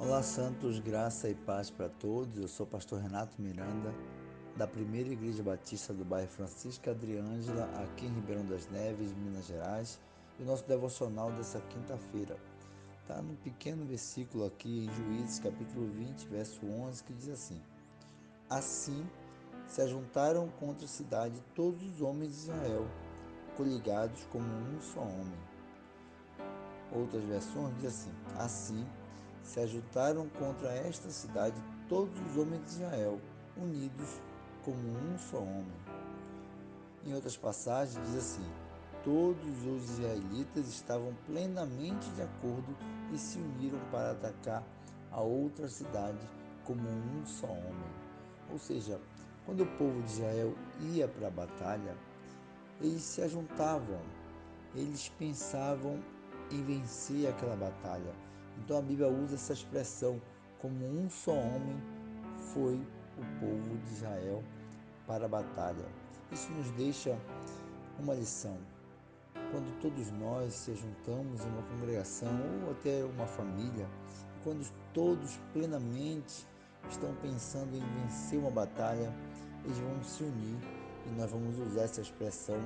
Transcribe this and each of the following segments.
Olá, Santos, graça e paz para todos. Eu sou o pastor Renato Miranda, da Primeira Igreja Batista do bairro Francisca Adriângela, aqui em Ribeirão das Neves, Minas Gerais. E o nosso devocional dessa quinta-feira está num pequeno versículo aqui em Juízes, capítulo 20, verso 11, que diz assim: Assim se ajuntaram contra a cidade todos os homens de Israel, coligados como um só homem. Outras versões dizem assim: Assim se ajuntaram contra esta cidade todos os homens de Israel, unidos como um só homem. Em outras passagens diz assim: Todos os israelitas estavam plenamente de acordo e se uniram para atacar a outra cidade como um só homem. Ou seja, quando o povo de Israel ia para a batalha, eles se ajuntavam, eles pensavam em vencer aquela batalha então a Bíblia usa essa expressão como um só homem foi o povo de Israel para a batalha. Isso nos deixa uma lição. Quando todos nós se juntamos em uma congregação ou até uma família, quando todos plenamente estão pensando em vencer uma batalha, eles vão se unir e nós vamos usar essa expressão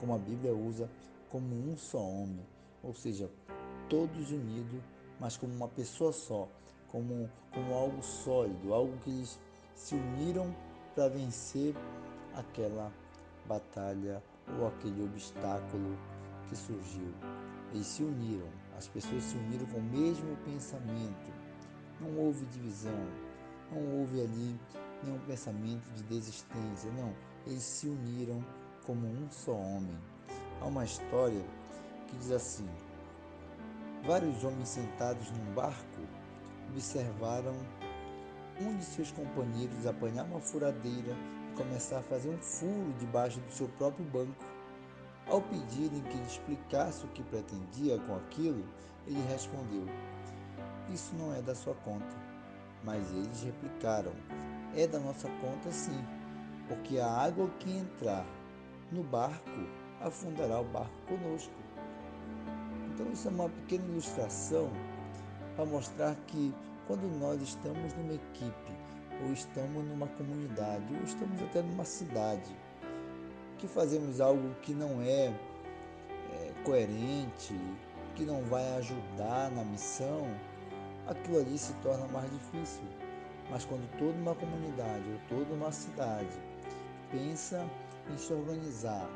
como a Bíblia usa, como um só homem, ou seja, todos unidos mas como uma pessoa só, como, como algo sólido, algo que eles se uniram para vencer aquela batalha ou aquele obstáculo que surgiu. Eles se uniram, as pessoas se uniram com o mesmo pensamento. Não houve divisão, não houve ali nenhum pensamento de desistência, não. Eles se uniram como um só homem. Há uma história que diz assim: Vários homens sentados num barco observaram um de seus companheiros apanhar uma furadeira e começar a fazer um furo debaixo do seu próprio banco. Ao pedirem que ele explicasse o que pretendia com aquilo, ele respondeu: Isso não é da sua conta. Mas eles replicaram: É da nossa conta sim, porque a água que entrar no barco afundará o barco conosco. Então, isso é uma pequena ilustração para mostrar que quando nós estamos numa equipe, ou estamos numa comunidade, ou estamos até numa cidade, que fazemos algo que não é, é coerente, que não vai ajudar na missão, aquilo ali se torna mais difícil. Mas quando toda uma comunidade ou toda uma cidade pensa em se organizar,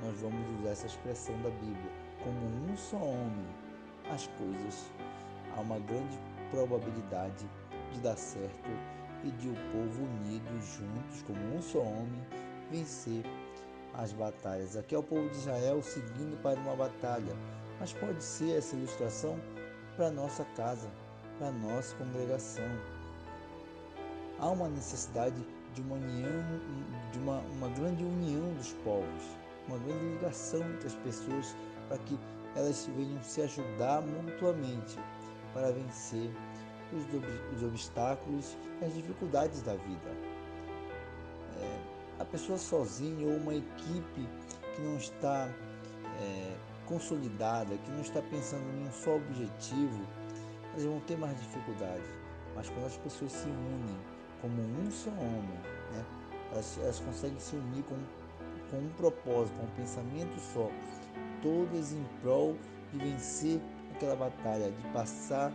nós vamos usar essa expressão da Bíblia como um só homem as coisas, há uma grande probabilidade de dar certo e de o povo unido juntos como um só homem vencer as batalhas. Aqui é o povo de Israel seguindo para uma batalha, mas pode ser essa ilustração para nossa casa, para nossa congregação. Há uma necessidade de uma união, de uma, uma grande união dos povos, uma grande ligação entre as pessoas para que elas venham se ajudar mutuamente para vencer os, os obstáculos e as dificuldades da vida. É, a pessoa sozinha ou uma equipe que não está é, consolidada, que não está pensando em um só objetivo, elas vão ter mais dificuldade. Mas quando as pessoas se unem como um só homem, né, elas, elas conseguem se unir com, com um propósito, com um pensamento só, todas em prol de vencer aquela batalha, de passar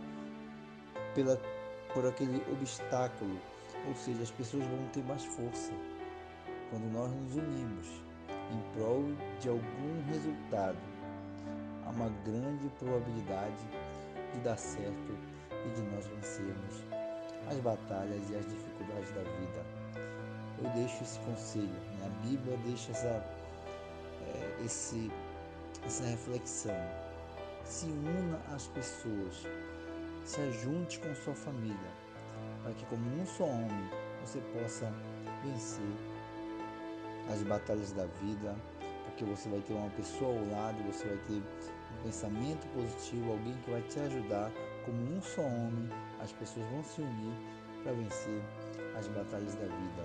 pela, por aquele obstáculo. Ou seja, as pessoas vão ter mais força quando nós nos unimos em prol de algum resultado. Há uma grande probabilidade de dar certo e de nós vencermos as batalhas e as dificuldades da vida. Eu deixo esse conselho, né? a Bíblia deixa essa, é, esse essa reflexão. Se una às pessoas, se ajunte com sua família, para que, como um só homem, você possa vencer as batalhas da vida, porque você vai ter uma pessoa ao lado, você vai ter um pensamento positivo, alguém que vai te ajudar. Como um só homem, as pessoas vão se unir para vencer as batalhas da vida.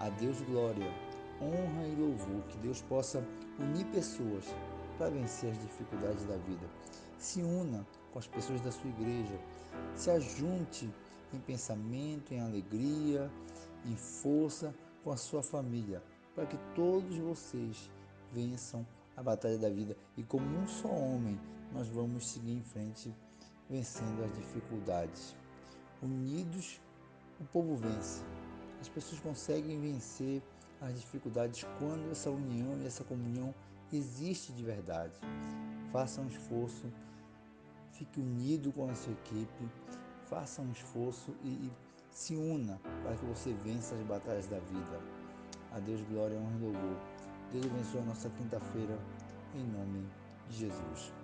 A Deus glória, honra e louvor, que Deus possa unir pessoas para vencer as dificuldades da vida. Se una com as pessoas da sua igreja. Se ajunte em pensamento, em alegria, em força com a sua família, para que todos vocês vençam a batalha da vida e como um só homem nós vamos seguir em frente vencendo as dificuldades. Unidos, o povo vence. As pessoas conseguem vencer as dificuldades quando essa união e essa comunhão existe de verdade. Faça um esforço, fique unido com a sua equipe, faça um esforço e, e se una para que você vença as batalhas da vida. A Deus glória, honra e louvor. Deus abençoe a nossa quinta-feira, em nome de Jesus.